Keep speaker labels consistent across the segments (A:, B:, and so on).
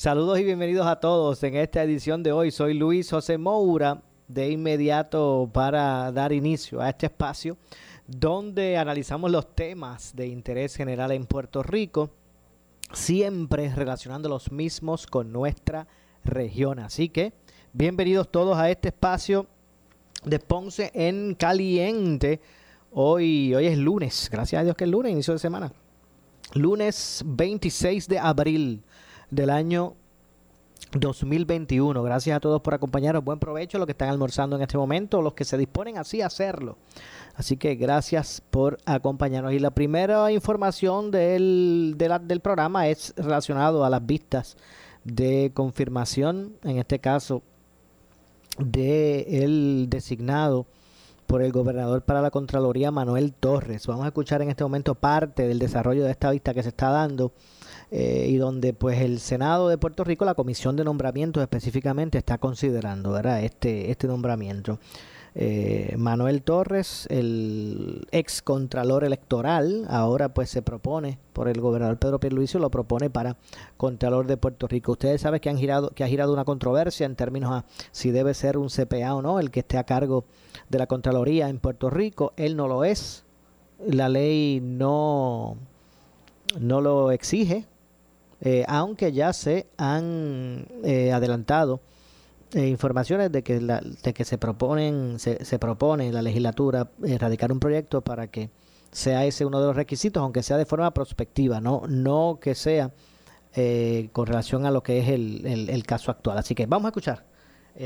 A: Saludos y bienvenidos a todos en esta edición de hoy. Soy Luis José Moura, de inmediato para dar inicio a este espacio donde analizamos los temas de interés general en Puerto Rico, siempre relacionando los mismos con nuestra región. Así que bienvenidos todos a este espacio de Ponce en Caliente. Hoy, hoy es lunes, gracias a Dios que es lunes, inicio de semana. Lunes 26 de abril del año 2021. Gracias a todos por acompañarnos. Buen provecho los que están almorzando en este momento, los que se disponen así a hacerlo. Así que gracias por acompañarnos. Y la primera información del, del programa es relacionado a las vistas de confirmación, en este caso, de el designado por el gobernador para la Contraloría, Manuel Torres. Vamos a escuchar en este momento parte del desarrollo de esta vista que se está dando eh, y donde pues el Senado de Puerto Rico, la Comisión de Nombramientos específicamente, está considerando ¿verdad? Este, este nombramiento. Eh, Manuel Torres, el ex contralor electoral, ahora pues se propone por el gobernador Pedro Pierluisi, lo propone para contralor de Puerto Rico. Ustedes saben que han girado, que ha girado una controversia en términos a si debe ser un CPA o no el que esté a cargo de la Contraloría en Puerto Rico. Él no lo es. La ley no, no lo exige, eh, aunque ya se han eh, adelantado eh, informaciones de que, la, de que se proponen se, se propone la legislatura erradicar un proyecto para que sea ese uno de los requisitos, aunque sea de forma prospectiva, no, no que sea con relación a lo que es el, el, caso actual. Así que vamos a escuchar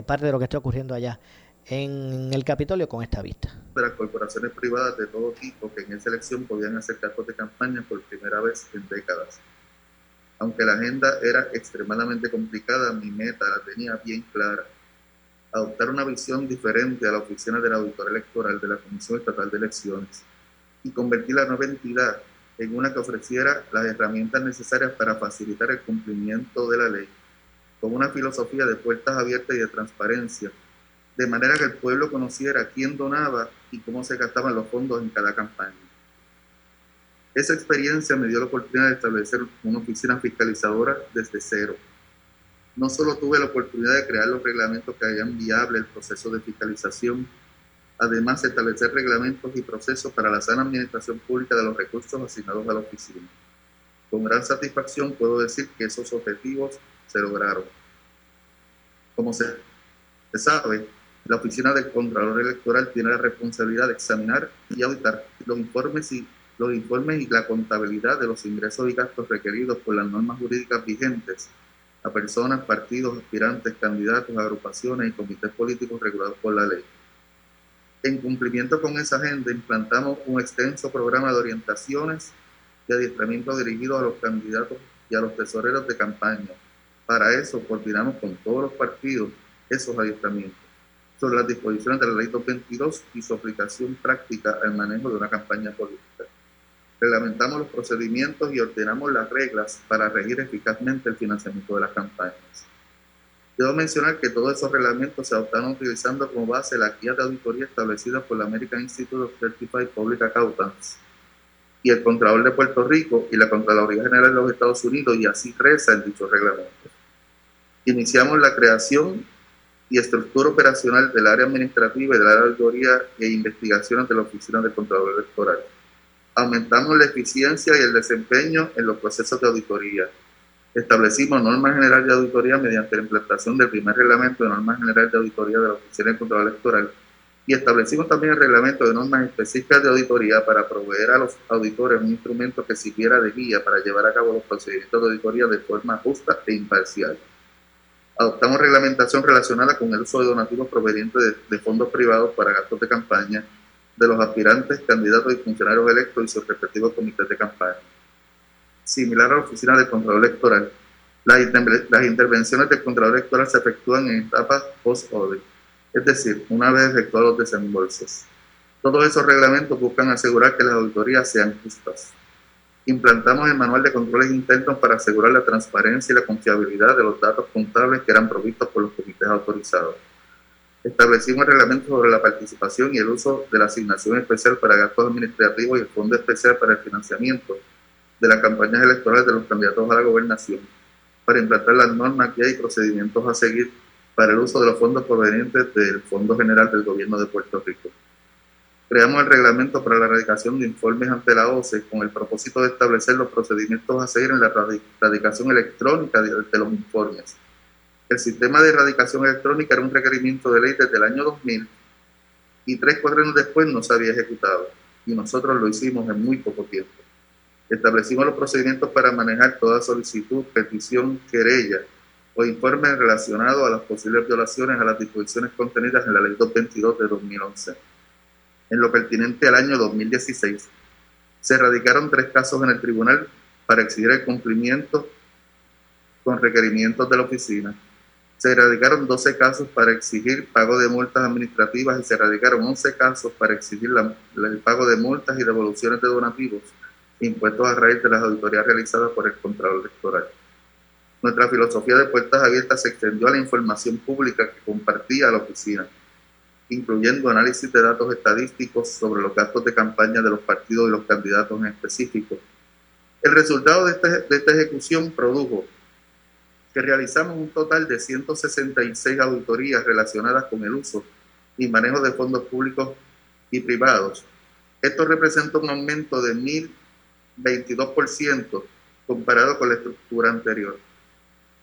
A: parte de lo que está ocurriendo allá en el Capitolio con esta vista.
B: Las corporaciones privadas de todo tipo que en esa elección podían hacer de campaña por primera vez en décadas. Aunque la agenda era extremadamente complicada, mi meta la tenía bien clara. Adoptar una visión diferente a la oficina del auditor electoral de la Comisión Estatal de Elecciones y convertir la nueva entidad en una que ofreciera las herramientas necesarias para facilitar el cumplimiento de la ley, con una filosofía de puertas abiertas y de transparencia de manera que el pueblo conociera quién donaba y cómo se gastaban los fondos en cada campaña. Esa experiencia me dio la oportunidad de establecer una oficina fiscalizadora desde cero. No solo tuve la oportunidad de crear los reglamentos que harían viable el proceso de fiscalización, además de establecer reglamentos y procesos para la sana administración pública de los recursos asignados a la oficina. Con gran satisfacción puedo decir que esos objetivos se lograron. Como se sabe, la Oficina del Contralor Electoral tiene la responsabilidad de examinar y auditar los informes y los informes y la contabilidad de los ingresos y gastos requeridos por las normas jurídicas vigentes a personas, partidos, aspirantes, candidatos, agrupaciones y comités políticos regulados por la ley. En cumplimiento con esa agenda, implantamos un extenso programa de orientaciones y adiestramiento dirigido a los candidatos y a los tesoreros de campaña. Para eso, coordinamos con todos los partidos esos adiestramientos sobre las disposiciones de la Ley 222 y su aplicación práctica al manejo de una campaña política. Reglamentamos los procedimientos y ordenamos las reglas para regir eficazmente el financiamiento de las campañas. Debo mencionar que todos esos reglamentos se adoptaron utilizando como base la guía de auditoría establecida por la American Institute of Certified Public Accountants y el Contralor de Puerto Rico y la Contraloría General de los Estados Unidos, y así reza en dichos reglamentos. Iniciamos la creación y estructura operacional del área administrativa y del área de auditoría e investigaciones de la Oficina del Contralor Electoral. Aumentamos la eficiencia y el desempeño en los procesos de auditoría. Establecimos normas generales de auditoría mediante la implantación del primer reglamento de normas generales de auditoría de la Oficina del Contralor Electoral Y establecimos también el reglamento de normas específicas de auditoría para proveer a los auditores un instrumento que sirviera de guía para llevar a cabo los procedimientos de auditoría de forma justa e imparcial. Adoptamos reglamentación relacionada con el uso de donativos provenientes de, de fondos privados para gastos de campaña de los aspirantes, candidatos y funcionarios electos y sus respectivos comités de campaña. Similar a la Oficina del Contralor Electoral, las, intervenciones del Contralor Electoral se efectúan en etapas post-audit, es decir, una vez efectuados los desembolsos. Todos esos reglamentos buscan asegurar que las auditorías sean justas. Implantamos el manual de controles internos para asegurar la transparencia y la confiabilidad de los datos contables que eran provistos por los comités autorizados establecimos el reglamento sobre la participación y el uso de la asignación especial para gastos administrativos y el fondo especial para el financiamiento de las campañas electorales de los candidatos a la gobernación, para implantar las normas, guías y procedimientos a seguir para el uso de los fondos provenientes del Fondo General del Gobierno de Puerto Rico. Creamos el reglamento para la erradicación de informes ante la OCE con el propósito de establecer los procedimientos a seguir en la erradicación electrónica de los informes el sistema de erradicación electrónica era un requerimiento de ley desde el año 2000 y tres, cuatro años después no se había ejecutado y nosotros lo hicimos en muy poco tiempo. Establecimos los procedimientos para manejar toda solicitud, petición, querella o informe relacionado a las posibles violaciones a las disposiciones contenidas en la Ley 222 de 2011. En lo pertinente al año 2016, se erradicaron tres casos en el tribunal para exigir el cumplimiento con requerimientos de la oficina se erradicaron 12 casos para exigir pago de multas administrativas y se erradicaron 11 casos para exigir el pago de multas y devoluciones de donativos impuestos a raíz de las auditorías realizadas por el Contralor Electoral. Nuestra filosofía de puertas abiertas se extendió a la información pública que compartía la oficina, incluyendo análisis de datos estadísticos sobre los gastos de campaña de los partidos y los candidatos en específico. El resultado de esta, de esta ejecución produjo que realizamos un total de 166 auditorías relacionadas con el uso y manejo de fondos públicos y privados. Esto representa un aumento de 1.022% comparado con la estructura anterior.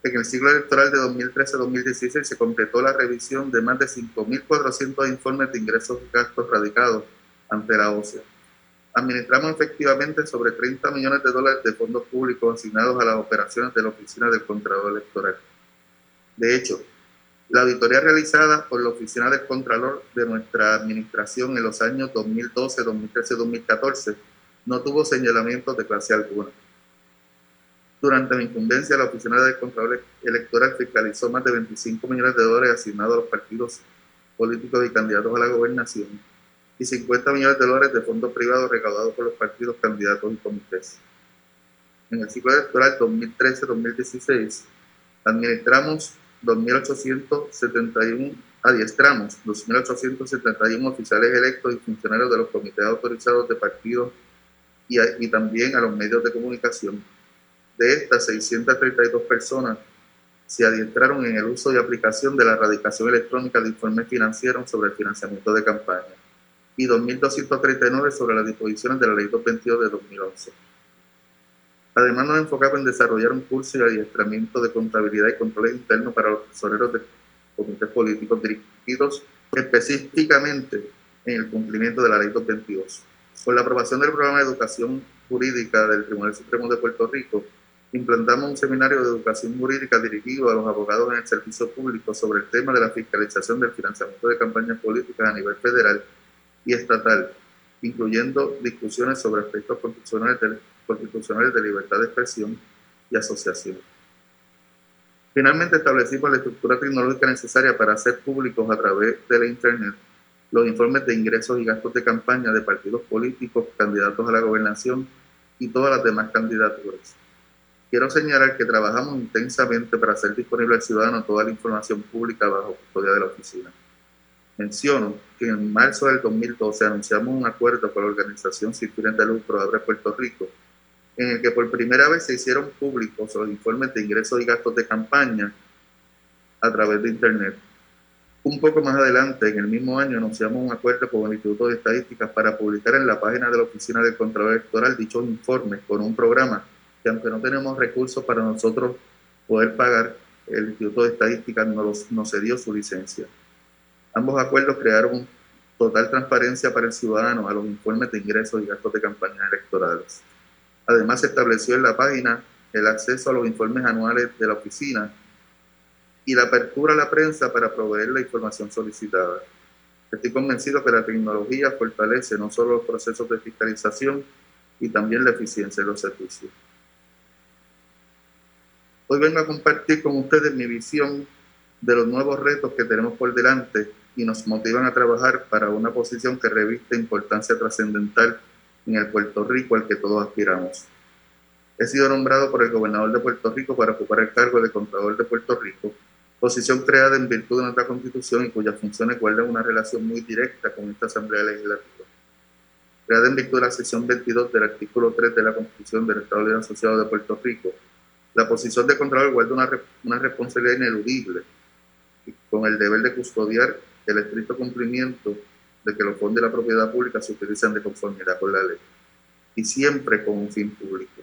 B: En el ciclo electoral de 2013-2016 se completó la revisión de más de 5.400 informes de ingresos y gastos radicados ante la OCE administramos efectivamente sobre 30 millones de dólares de fondos públicos asignados a las operaciones de la Oficina del Contralor Electoral. De hecho, la auditoría realizada por la Oficina del Contralor de nuestra administración en los años 2012, 2013 y 2014 no tuvo señalamientos de clase alguna. Durante mi incumbencia, la Oficina del Contralor Electoral fiscalizó más de 25 millones de dólares asignados a los partidos políticos y candidatos a la gobernación y 50 millones de dólares de fondos privados recaudados por los partidos, candidatos y comités. En el ciclo electoral 2013-2016, administramos 2.871, adiestramos 2.871 oficiales electos y funcionarios de los comités autorizados de partidos y, y también a los medios de comunicación. De estas, 632 personas se adiestraron en el uso y aplicación de la erradicación electrónica de informes financieros sobre el financiamiento de campaña y 2.239 sobre las disposiciones de la Ley 222 de 2011. Además, nos enfocamos en desarrollar un curso de adiestramiento de contabilidad y control interno para los tesoreros de comités políticos dirigidos específicamente en el cumplimiento de la Ley 222. Con la aprobación del programa de educación jurídica del Tribunal Supremo de Puerto Rico, implantamos un seminario de educación jurídica dirigido a los abogados en el servicio público sobre el tema de la fiscalización del financiamiento de campañas políticas a nivel federal y estatal, incluyendo discusiones sobre aspectos constitucionales de, libertad de expresión y asociación. Finalmente establecimos la estructura tecnológica necesaria para hacer públicos a través de la Internet los informes de ingresos y gastos de campaña de partidos políticos, candidatos a la gobernación y todas las demás candidaturas. Quiero señalar que trabajamos intensamente para hacer disponible al ciudadano toda la información pública bajo custodia de la oficina. Menciono que en marzo del 2012 anunciamos un acuerdo con la organización Sin de Lucro Abre Puerto Rico, en el que por primera vez se hicieron públicos los informes de ingresos y gastos de campaña a través de Internet. Un poco más adelante, en el mismo año, anunciamos un acuerdo con el Instituto de Estadísticas para publicar en la página de la Oficina del Contralor Electoral dichos informes con un programa que aunque no tenemos recursos para nosotros poder pagar, el Instituto de Estadísticas nos, nos cedió su licencia. Ambos acuerdos crearon total transparencia para el ciudadano a los informes de ingresos y gastos de campañas electorales. Además, se estableció en la página el acceso a los informes anuales de la oficina y la apertura a la prensa para proveer la información solicitada. Estoy convencido que la tecnología fortalece no solo los procesos de fiscalización y también la eficiencia de los servicios. Hoy vengo a compartir con ustedes mi visión de los nuevos retos que tenemos por delante y nos motivan a trabajar para una posición que reviste importancia trascendental en el Puerto Rico al que todos aspiramos. He sido nombrado por el gobernador de Puerto Rico para ocupar el cargo de Contralor de Puerto Rico, posición creada en virtud de nuestra Constitución y cuyas funciones guardan una relación muy directa con esta Asamblea Legislativa. Creada en virtud de la sección 22 del artículo 3 de la Constitución del Estado Libre Asociado de Puerto Rico, la posición de Contralor guarda una, una responsabilidad ineludible con el deber de custodiar el estricto cumplimiento de que los fondos de la propiedad pública se utilizan de conformidad con la ley y siempre con un fin público.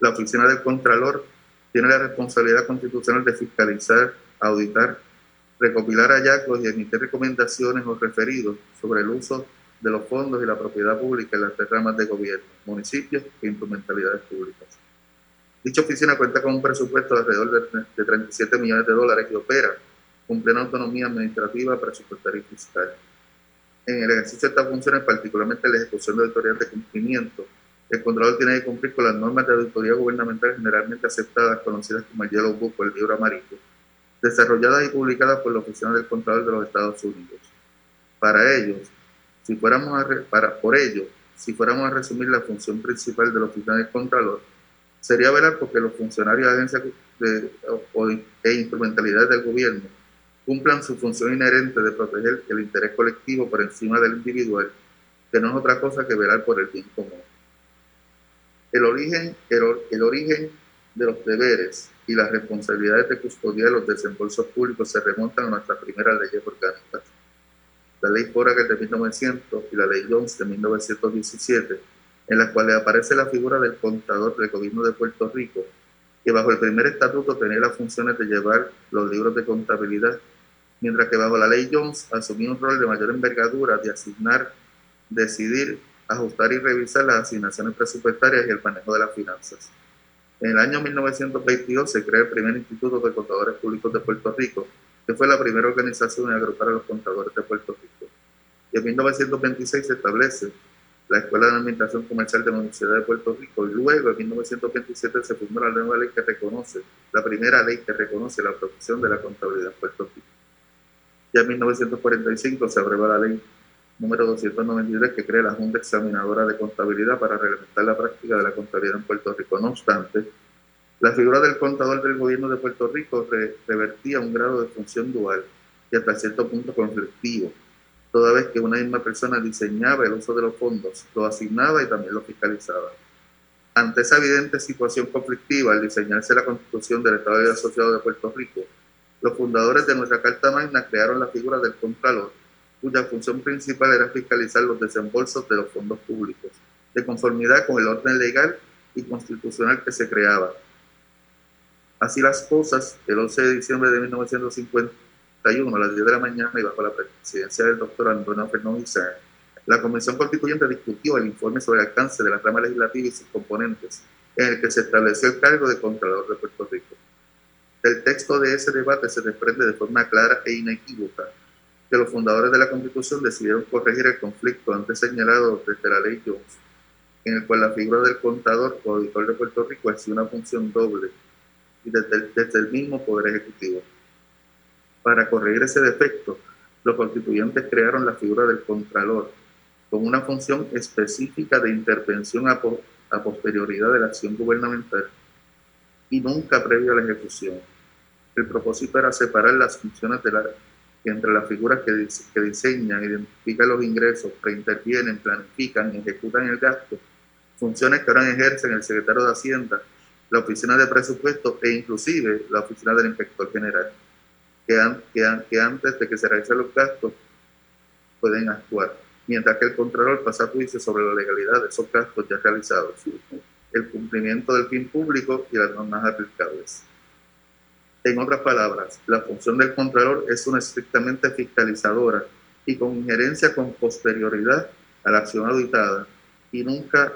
B: La oficina del Contralor tiene la responsabilidad constitucional de fiscalizar, auditar, recopilar hallazgos y emitir recomendaciones o referidos sobre el uso de los fondos y la propiedad pública en las tres ramas de gobierno, municipios e instrumentalidades públicas. Dicha oficina cuenta con un presupuesto de alrededor de 37 millones de dólares y opera con plena autonomía administrativa, presupuestaria y fiscal. En el ejercicio de estas funciones, particularmente la ejecución de auditorías de cumplimiento, el Contralor tiene que cumplir con las normas de auditoría gubernamental generalmente aceptadas, conocidas como el Yellow Book o el libro amarillo, desarrolladas y publicadas por la Oficina del Contralor de los Estados Unidos. Para ellos, si fuéramos a para, por ello, si fuéramos a resumir la función principal de la Oficina del Contralor, sería velar porque los funcionarios de agencias o, e instrumentalidades del gobierno cumplan su función inherente de proteger el interés colectivo por encima del individual, que no es otra cosa que velar por el bien común. El origen, el, origen de los deberes y las responsabilidades de custodia de los desembolsos públicos se remontan a nuestras primeras leyes orgánicas. La ley Foraker de 1900 y la ley Jones de 1917, en las cuales aparece la figura del contador del gobierno de Puerto Rico, que bajo el primer estatuto tenía las funciones de llevar los libros de contabilidad mientras que bajo la ley Jones asumía un rol de mayor envergadura de asignar, decidir, ajustar y revisar las asignaciones presupuestarias y el manejo de las finanzas. En el año 1922 se crea el primer Instituto de Contadores Públicos de Puerto Rico, que fue la primera organización en agrupar a los contadores de Puerto Rico. Y en 1926 se establece la Escuela de Administración Comercial de la Universidad de Puerto Rico y luego en 1927 se fundó la nueva ley que reconoce, la primera ley que reconoce la profesión de la contabilidad en Puerto Rico. Ya en 1945 se aprueba la ley número 293 que crea la Junta Examinadora de Contabilidad para reglamentar la práctica de la contabilidad en Puerto Rico. No obstante, la figura del contador del gobierno de Puerto Rico revertía un grado de función dual y hasta cierto punto conflictivo, toda vez que una misma persona diseñaba el uso de los fondos, lo asignaba y también lo fiscalizaba. Ante esa evidente situación conflictiva, al diseñarse la constitución del Estado Asociado de Puerto Rico, los fundadores de nuestra Carta Magna crearon la figura del Contralor, cuya función principal era fiscalizar los desembolsos de los fondos públicos, de conformidad con el orden legal y constitucional que se creaba. Así las cosas, el 11 de diciembre de 1951, a las 10 de la mañana y bajo la presidencia del doctor Antonio Fernández la Convención Constituyente discutió el informe sobre el alcance de la rama legislativa y sus componentes, en el que se estableció el cargo de Contralor de Puerto Rico. Del texto de ese debate se desprende de forma clara e inequívoca que los fundadores de la Constitución decidieron corregir el conflicto antes señalado desde la ley Jones, en el cual la figura del contador o auditor de Puerto Rico es una función doble y desde desde el mismo Poder Ejecutivo. Para corregir ese defecto, los constituyentes crearon la figura del contralor, con una función específica de intervención a, a posterioridad de la acción gubernamental y nunca previo a la ejecución el propósito era separar las funciones entre las figuras que, que diseñan, identifican los ingresos, preintervienen, planifican y ejecutan el gasto, funciones que ahora ejercen el secretario de Hacienda, la oficina de presupuesto e inclusive la oficina del inspector general, que, antes de que se realicen los gastos pueden actuar, mientras que el controlador pasa juicio sobre la legalidad de esos gastos ya realizados, el cumplimiento del fin público y las normas aplicables. En otras palabras, la función del Contralor es una estrictamente fiscalizadora y con injerencia con posterioridad a la acción auditada y nunca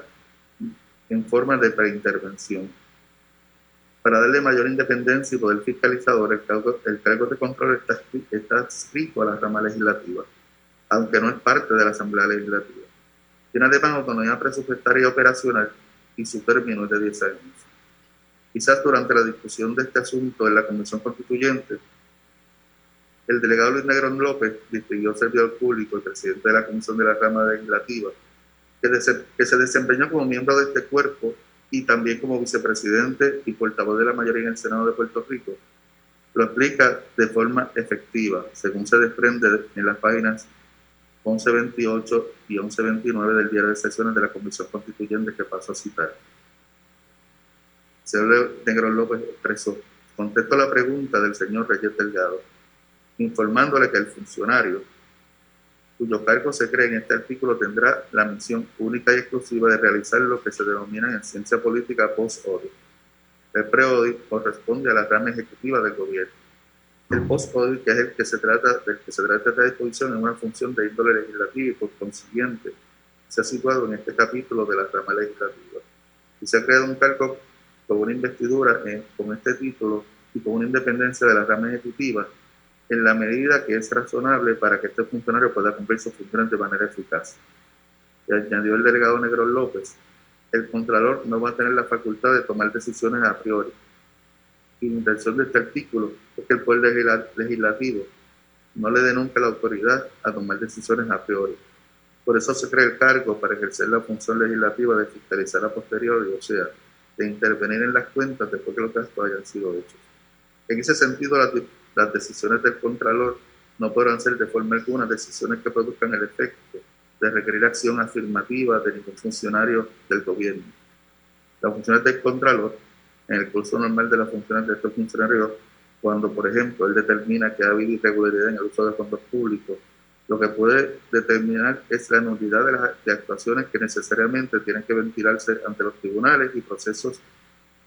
B: en forma de preintervención. Para darle mayor independencia y poder fiscalizador, el cargo, el cargo de control está, está adscrito a la rama legislativa, aunque no es parte de la Asamblea Legislativa. Tiene además autonomía presupuestaria y operacional y su término es de 10 años. Quizás durante la discusión de este asunto en la Convención Constituyente, el delegado Luis Negrón López, distinguió servidor público y presidente de la Comisión de la Rama Legislativa, que se desempeñó como miembro de este cuerpo y también como vicepresidente y portavoz de la mayoría en el Senado de Puerto Rico, lo explica de forma efectiva, según se desprende en las páginas 1128 y 1129 del diario de sesiones de la Comisión Constituyente que paso a citar. Señor Negro López expresó, contesto la pregunta del señor Reyes Delgado, informándole que el funcionario cuyo cargo se cree en este artículo tendrá la misión única y exclusiva de realizar lo que se denomina en ciencia política post-audit. El pre-audit corresponde a la rama ejecutiva del gobierno. El post-audit, que es el que se trata, del que se trata esta disposición, es una función de índole legislativa y por consiguiente se ha situado en este capítulo de la rama legislativa. Y se ha creado un cargo con una investidura con este título y con una independencia de la rama ejecutiva en la medida que es razonable para que este funcionario pueda cumplir sus funciones de manera eficaz. Y añadió el delegado Negro López, el Contralor no va a tener la facultad de tomar decisiones a priori. Y la intención de este artículo es que el Poder Legislativo no le dé nunca la autoridad a tomar decisiones a priori. Por eso se crea el cargo para ejercer la función legislativa de fiscalizar a posteriori, o sea, de intervenir en las cuentas después que los gastos hayan sido hechos. En ese sentido, la las decisiones del Contralor no podrán ser de forma alguna decisiones que produzcan el efecto de requerir acción afirmativa de ningún funcionario del gobierno. Las funciones del Contralor, en el curso normal de las funciones de estos funcionarios, cuando, por ejemplo, él determina que ha habido irregularidad en el uso de fondos públicos, lo que puede determinar es la nulidad de las de actuaciones que necesariamente tienen que ventilarse ante los tribunales y procesos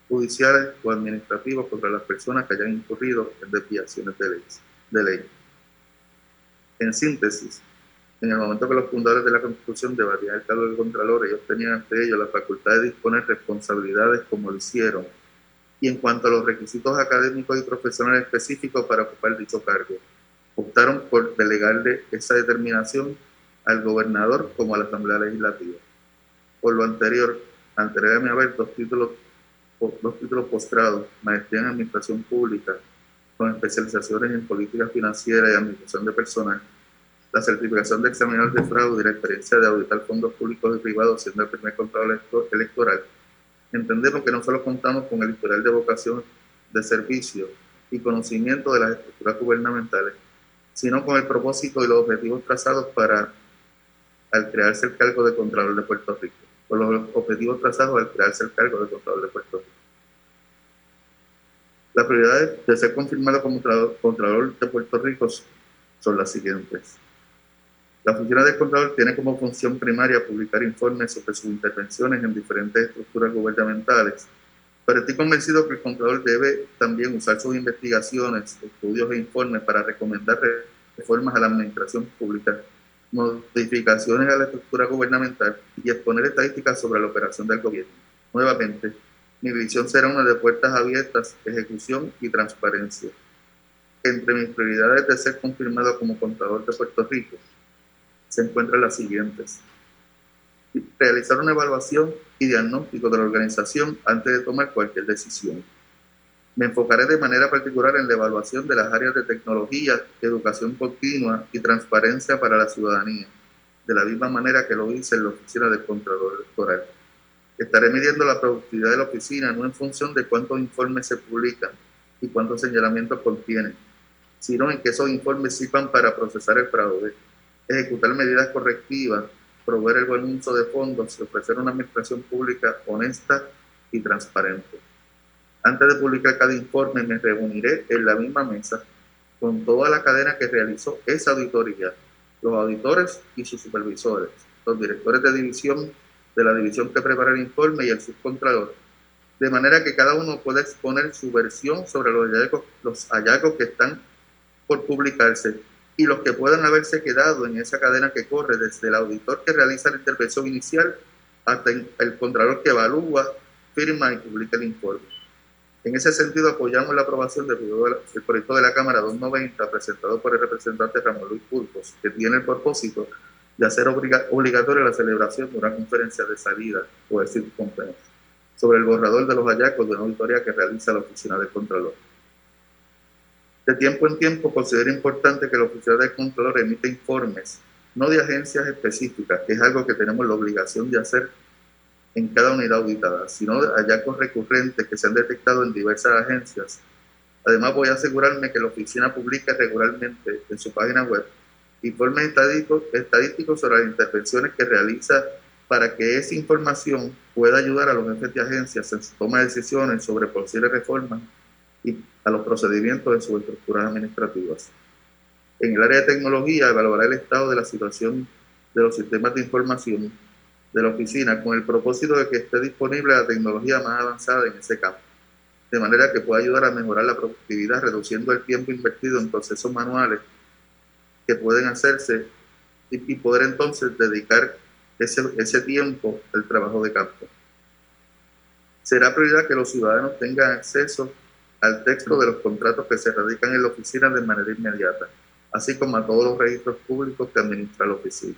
B: judiciales o administrativos contra las personas que hayan incurrido en desviaciones de ley. De ley. En síntesis, en el momento que los fundadores de la Constitución debatían el cargo del Contralor, ellos tenían ante ellos la facultad de disponer responsabilidades como lo hicieron. Y en cuanto a los requisitos académicos y profesionales específicos para ocupar dicho cargo, optaron por delegarle esa determinación al gobernador como a la Asamblea Legislativa. Por lo anterior, ante mi haber dos títulos dos títulos postrados, maestría en Administración Pública, con especializaciones en política financiera y administración de personal, la certificación de examinador de fraude y la experiencia de auditar fondos públicos y privados siendo el primer control electoral, entendemos que no solo contamos con el historial de vocación de servicio y conocimiento de las estructuras gubernamentales, sino con el propósito y los objetivos trazados para al crearse el cargo de Contralor de Puerto Rico con los objetivos trazados al crearse el cargo de Contralor de Puerto Rico. Las prioridades de ser confirmado como Contralor de Puerto Rico son las siguientes. La función del Contralor tiene como función primaria publicar informes sobre sus intervenciones en diferentes estructuras gubernamentales, pero estoy convencido que el Contralor debe también usar sus investigaciones, estudios e informes para recomendar reformas a la administración pública modificaciones a la estructura gubernamental y exponer estadísticas sobre la operación del gobierno. Nuevamente, mi visión será una de puertas abiertas, ejecución y transparencia. Entre mis prioridades de ser confirmado como contador de Puerto Rico se encuentran las siguientes. Realizar una evaluación y diagnóstico de la organización antes de tomar cualquier decisión me enfocaré de manera particular en la evaluación de las áreas de tecnología, educación continua y transparencia para la ciudadanía, de la misma manera que lo hice en la oficina del Contralor Electoral. Estaré midiendo la productividad de la oficina no en función de cuántos informes se publican y cuántos señalamientos contienen, sino en que esos informes sirvan para procesar el fraude, ejecutar medidas correctivas, proveer el buen uso de fondos y ofrecer una administración pública honesta y transparente. Antes de publicar cada informe, me reuniré en la misma mesa con toda la cadena que realizó esa auditoría, los auditores y sus supervisores, los directores de división de la división que prepara el informe y el subcontralor, de manera que cada uno pueda exponer su versión sobre los hallazgos, los hallazgos que están por publicarse y los que puedan haberse quedado en esa cadena que corre desde el auditor que realiza la intervención inicial hasta el contralor que evalúa, firma y publica el informe. En ese sentido, apoyamos la aprobación del proyecto de la Cámara 290 presentado por el representante Ramón Luis Pulpos, que tiene el propósito de hacer obligatoria la celebración de una conferencia de salida o decir conferencia sobre el borrador de los hallazgos de una auditoría que realiza la Oficina del Contralor. De tiempo en tiempo considero importante que la Oficina del Contralor emita informes, no de agencias específicas, que es algo que tenemos la obligación de hacer en cada unidad auditada, sino de hallazgos recurrentes que se han detectado en diversas agencias. Además, voy a asegurarme que la oficina publica regularmente en su página web informes estadísticos, estadísticos sobre las intervenciones que realiza para que esa información pueda ayudar a los jefes de agencias en su toma de decisiones sobre posibles reformas y a los procedimientos de sus estructuras administrativas. En el área de tecnología, evaluará el estado de la situación de los sistemas de información de la oficina con el propósito de que esté disponible la tecnología más avanzada en ese campo, de manera que pueda ayudar a mejorar la productividad reduciendo el tiempo invertido en procesos manuales que pueden hacerse y, poder entonces dedicar ese, ese tiempo al trabajo de campo. Será prioridad que los ciudadanos tengan acceso al texto de los contratos que se radican en la oficina de manera inmediata, así como a todos los registros públicos que administra la oficina.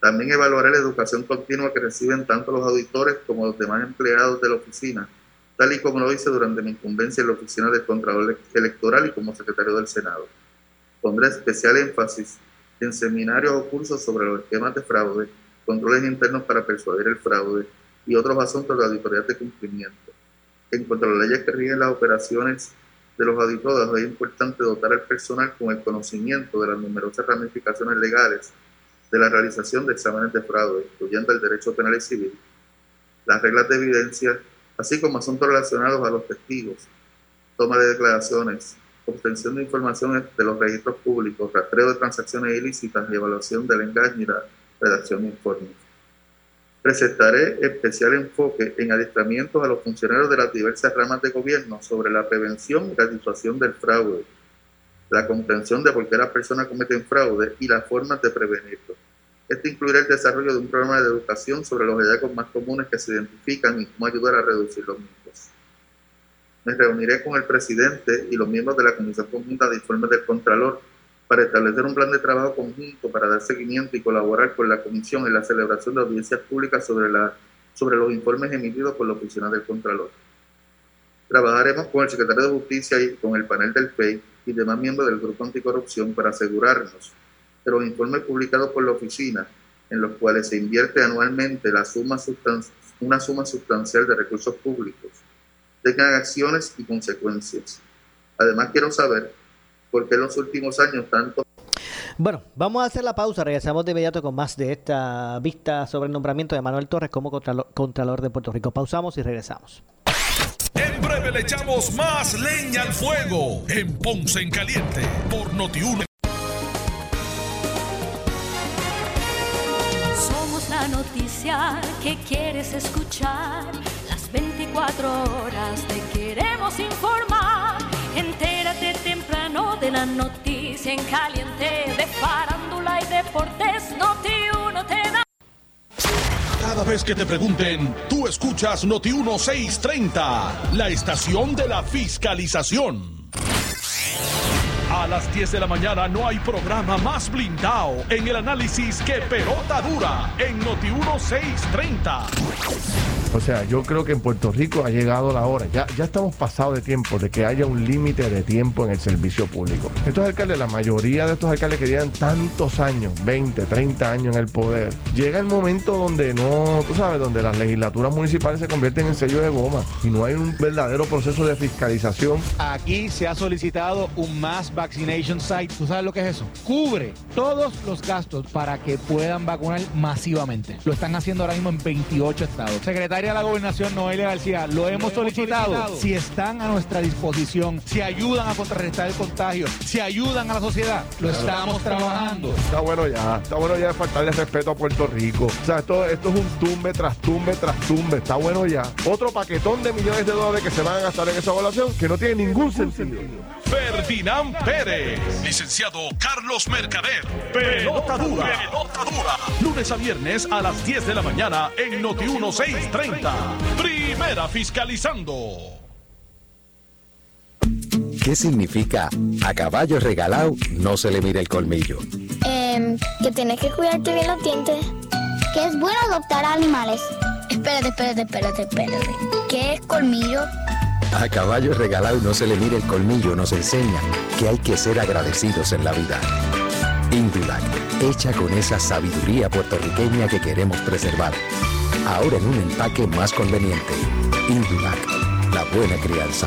B: También evaluará la educación continua que reciben tanto los auditores como los demás empleados de la oficina, tal y como lo hice durante mi incumbencia en la oficina del Contralor Electoral y como secretario del Senado. Pondré especial énfasis en seminarios o cursos sobre los esquemas de fraude, controles internos para persuadir el fraude y otros asuntos de auditoría de cumplimiento. En cuanto a las leyes que rigen las operaciones de los auditores, es importante dotar al personal con el conocimiento de las numerosas ramificaciones legales de la realización de exámenes de fraude, incluyendo el derecho penal y civil, las reglas de evidencia, así como asuntos relacionados a los testigos, toma de declaraciones, obtención de información de los registros públicos, rastreo de transacciones ilícitas y evaluación del engaño y la redacción de informes. Presentaré especial enfoque en adiestramientos a los funcionarios de las diversas ramas de gobierno sobre la prevención y la situación del fraude, la comprensión de por qué las personas cometen fraude y las formas de prevenirlo. Esto incluirá el desarrollo de un programa de educación sobre los hallazgos más comunes que se identifican y cómo ayudar a reducir los mismos. Me reuniré con el presidente y los miembros de la Comisión Conjunta de Informes del Contralor para establecer un plan de trabajo conjunto para dar seguimiento y colaborar con la Comisión en la celebración de audiencias públicas sobre, la, sobre los informes emitidos por la Oficina del Contralor. Trabajaremos con el secretario de Justicia y con el panel del FEI y demás miembros del Grupo Anticorrupción para asegurarnos que los informes publicados por la oficina, en los cuales se invierte anualmente la suma una suma sustancial de recursos públicos, tengan acciones y consecuencias. Además, quiero saber por qué en los últimos años tanto...
A: Bueno, vamos a hacer la pausa. Regresamos de inmediato con más de esta vista sobre el nombramiento de Manuel Torres como Contralor, de Puerto Rico. Pausamos y regresamos.
C: En breve le echamos más leña al fuego en Ponce en Caliente por Notiuno.
D: Somos la noticia que quieres escuchar 24 horas te queremos informar. Entérate de la noticia en caliente de farándula y deportes. Noti uno te da.
C: Cada vez que te pregunten, tú escuchas Noti 1630, la estación de la fiscalización. A las 10 de la mañana no hay programa más blindado en el análisis que pelota dura en Noti 1630.
E: O sea, yo creo que en Puerto Rico ha llegado la hora. Ya, ya estamos pasados de tiempo de que haya un límite de tiempo en el servicio público. Estos alcaldes, la mayoría de estos alcaldes que llevan tantos años, 20, 30 años en el poder, llega el momento donde no, tú sabes, donde las legislaturas municipales se convierten en sello de goma y no hay un verdadero proceso de fiscalización.
F: Aquí se ha solicitado un Mass Vaccination Site. ¿Tú sabes lo que es eso? Cubre todos los gastos para que puedan vacunar masivamente. Lo están haciendo ahora mismo en 28 estados. Secretario de la Gobernación, Noelia García, lo, hemos, solicitado. Si están a nuestra disposición, si ayudan a contrarrestar el contagio, si ayudan a la sociedad, lo estamos trabajando.
E: Está bueno ya, está bueno ya de faltarle respeto a Puerto Rico. O sea, esto, esto es un tumbe tras tumbe tras tumbe. Está bueno ya. Otro paquetón de millones de dólares que se van a gastar en esa evaluación que no tiene ningún sentido.
C: Ferdinand Pérez, licenciado Carlos Mercader, Pelota Dura, Pelota Dura, lunes a viernes a las 10 de la mañana en Noti 1630. Primera fiscalizando.
G: ¿Qué significa a caballo regalado no se le mira el colmillo?
H: Em, que tienes que cuidarte bien los dientes. Que es bueno adoptar animales. Espérate, espérate, espérate, espérate. ¿Qué es colmillo?
G: A caballo regalado no se le mira el colmillo nos enseña que hay que ser agradecidos en la vida. Indulac, hecha con esa sabiduría puertorriqueña que queremos preservar. Ahora en un empaque más conveniente. Indulac, la buena crianza.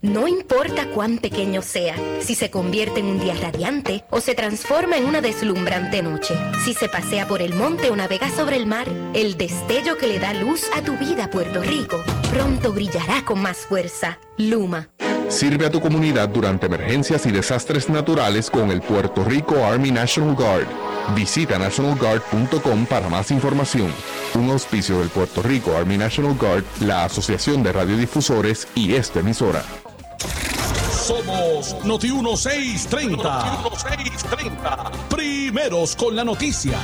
I: No importa cuán pequeño sea, si se convierte en un día radiante o se transforma en una deslumbrante noche, si se pasea por el monte o navega sobre el mar, el destello que le da luz a tu vida, Puerto Rico, pronto brillará con más fuerza. Luma.
J: Sirve a tu comunidad durante emergencias y desastres naturales con el Puerto Rico Army National Guard. Visita nationalguard.com para más información. Un auspicio del Puerto Rico Army National Guard, la Asociación de Radiodifusores y esta emisora.
C: Somos Noti 1630. Noti 1630. Primeros con la noticia.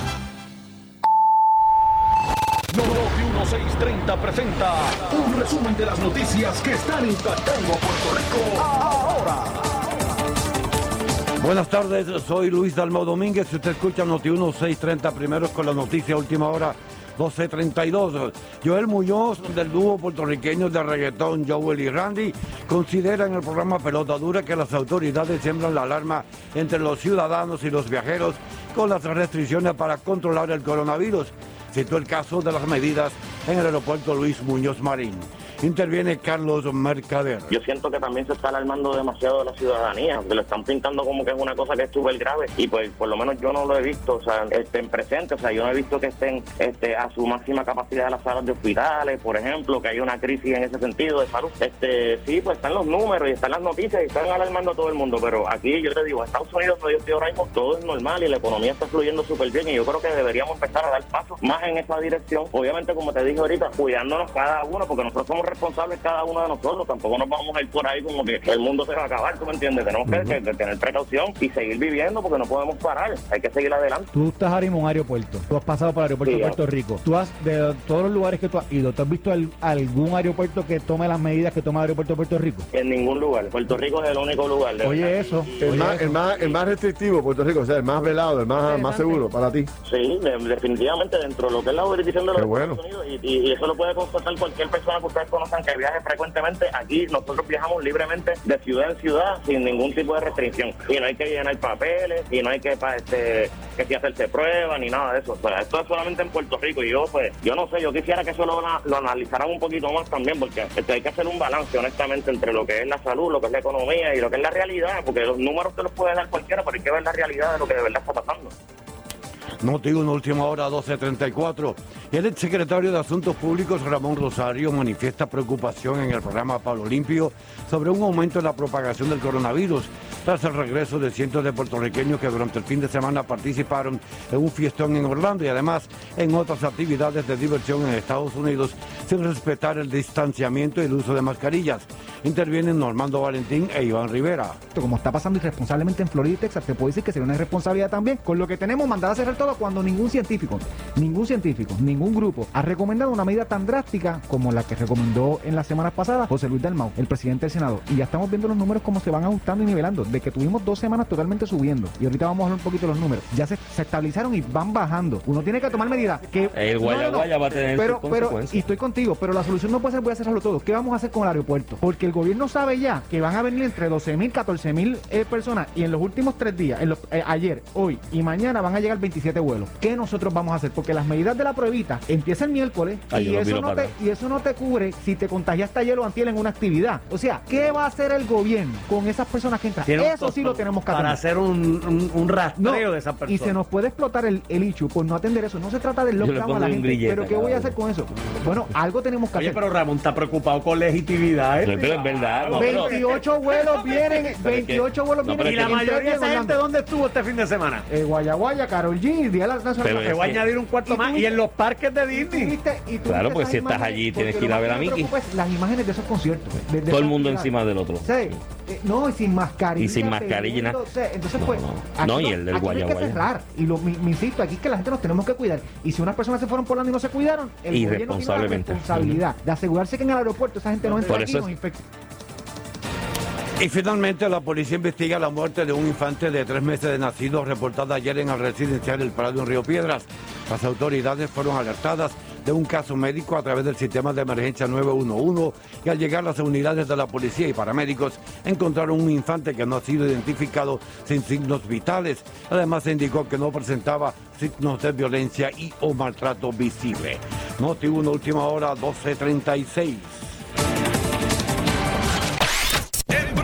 C: Noti 1630 presenta un resumen de las noticias que están impactando a Puerto Rico ahora.
K: Buenas tardes, soy Luis Dalmau Domínguez. Si usted escucha Noti 1630 primeros con la noticia última hora 1232. Joel Muñoz, del dúo puertorriqueño de reggaetón Joel y Randy, considera en el programa Pelota Dura que las autoridades siembran la alarma entre los ciudadanos y los viajeros con las restricciones para controlar el coronavirus. Citó el caso de las medidas en el aeropuerto Luis Muñoz Marín. Interviene Carlos Mercader.
L: Yo siento que también se está alarmando demasiado de la ciudadanía, que lo están pintando como que es una cosa que es súper grave y pues por lo menos yo no lo he visto, o sea, estén presentes, o sea, yo no he visto que estén este, a su máxima capacidad las salas de hospitales, por ejemplo, que hay una crisis en ese sentido de salud. Este, sí, pues están los números y están las noticias y están alarmando a todo el mundo, pero aquí yo te digo, en Estados Unidos donde yo estoy ahora mismo todo es normal y la economía está fluyendo súper bien y yo creo que deberíamos empezar a dar pasos más en esa dirección, obviamente como te dije ahorita, cuidándonos cada uno, porque nosotros somos responsables cada uno de nosotros. Tampoco nos vamos a ir por ahí como que el mundo se va a acabar, ¿tú me entiendes? Tenemos que, que- que tener precaución y seguir viviendo porque no podemos parar. Hay que seguir adelante.
F: Tú estás ahora en un aeropuerto. Tú has pasado por el aeropuerto
L: Sí,
F: de Puerto Rico. Tú has, de todos los lugares que tú has ido, ¿tú has visto al- algún aeropuerto que tome las medidas que toma el aeropuerto de Puerto Rico?
L: En ningún lugar. Puerto Rico es el único lugar. de
F: Oye, eso.
E: El más, el, más, el más restrictivo, Puerto Rico, o sea, el más velado, el más, más seguro para ti.
L: Sí, de- definitivamente dentro de lo que es la jurisdicción de los
E: Qué bueno.
L: Estados Unidos y, y- y eso lo puede constatar cualquier persona que usted conozca conozcan que viaje frecuentemente, aquí nosotros viajamos libremente de ciudad en ciudad sin ningún tipo de restricción. Y no hay que llenar papeles, y no hay que este, que si hacerse pruebas ni nada de eso. O sea, esto es solamente en Puerto Rico. Y yo, pues, yo no sé, yo quisiera que eso lo, lo analizaran un poquito más también, porque este, hay que hacer un balance, honestamente, entre lo que es la salud, lo que es la economía y lo que es la realidad, porque los números te los puede dar cualquiera, pero hay que ver la realidad de lo que de verdad está pasando.
K: Noti una última hora 12.34. Y el exsecretario de Asuntos Públicos, Ramón Rosario, manifiesta preocupación en el programa Pablo Limpio sobre un aumento en la propagación del coronavirus tras el regreso de cientos de puertorriqueños que durante el fin de semana participaron en un fiestón en Orlando y además en otras actividades de diversión en Estados Unidos sin respetar el distanciamiento y el uso de mascarillas. Intervienen Normando Valentín e Iván Rivera.
M: Como está pasando irresponsablemente en Florida y Texas, te puedo decir que sería una irresponsabilidad también con lo que tenemos mandado a cerrar todo cuando ningún científico, ningún científico, ningún grupo ha recomendado una medida tan drástica como la que recomendó en las semanas pasadas José Luis Dalmau, el presidente del Senado. Y ya estamos viendo los números cómo se van ajustando y nivelando, de que tuvimos dos semanas totalmente subiendo. Y ahorita vamos a hablar un poquito de los números. Ya se, se estabilizaron y van bajando. Uno tiene que tomar medidas que...
N: El guaya guaya va a tener
M: pero,
N: sus
M: pero, y estoy contigo, pero la solución no puede ser voy a cerrarlo todo. ¿Qué vamos a hacer con el aeropuerto? Porque el gobierno sabe ya que van a venir entre 12 mil, 14 mil eh, personas y en los últimos tres días, en los- eh, ayer, hoy y mañana van a llegar 27 vuelos. ¿Qué nosotros vamos a hacer? Porque las medidas de la pruebita empiezan el miércoles
N: Ay,
M: y, eso no te, y eso no te cubre si te contagiaste ayer o antier en una actividad. O sea, ¿qué va a hacer el gobierno con esas personas que entran?
O: Tiene
M: Eso sí lo tenemos que
O: para hacer un, un, un rastreo
M: No,
O: de esas
M: Y
O: personas.
M: se nos puede explotar el, el issue por no atender eso. No se trata del lockdown a la gente.
O: grillete
M: Pero ¿qué voy a hacer con eso? Bueno, algo tenemos que
O: Oye,
M: hacer.
O: pero Ramón está preocupado con legitimidad. ¿eh?
N: Pero es verdad, no, pero-
M: 28 vuelos vienen,
N: es que-
M: 28 vuelos vienen.
O: Y la mayoría de esa gente, ¿dónde estuvo este fin de semana?
M: Eh, Guayaguaya, Carol G, Día de la Nacional.
N: Pero es
O: va a añadir un cuarto
M: Y
O: más. Y en los parques de
M: Y
O: Disney.
N: Claro, pues si estás allí, tienes que ir a ver a
M: me
N: Mickey.
M: preocupa es Las imágenes de esos conciertos. de- de
N: Todo el mundo encima del otro.
M: Sí. Eh, no, y sin mascarilla.
N: Y sin mascarilla.
M: Entonces,
N: No,
M: pues.
N: no. y el del
M: no hay que
N: guayaguaya.
M: cerrar. Y lo, mi insisto, aquí es que la gente nos tenemos que cuidar. Y si unas personas se fueron por y no se cuidaron, el gobierno tiene la
N: Irresponsablemente.
M: responsabilidad de asegurarse que en el aeropuerto esa gente no entre
N: Por
M: aquí
N: eso
M: y nos infecte.
K: Y finalmente la policía investiga la muerte de un infante de tres meses de nacido reportada ayer en el residencial El Prado en Río Piedras. Las autoridades fueron alertadas de un caso médico a través del sistema de emergencia 911 y al llegar las unidades de la policía y paramédicos encontraron un infante que no ha sido identificado sin signos vitales. Además se indicó que no presentaba signos de violencia y o maltrato visible. Noti 1 última hora 1236.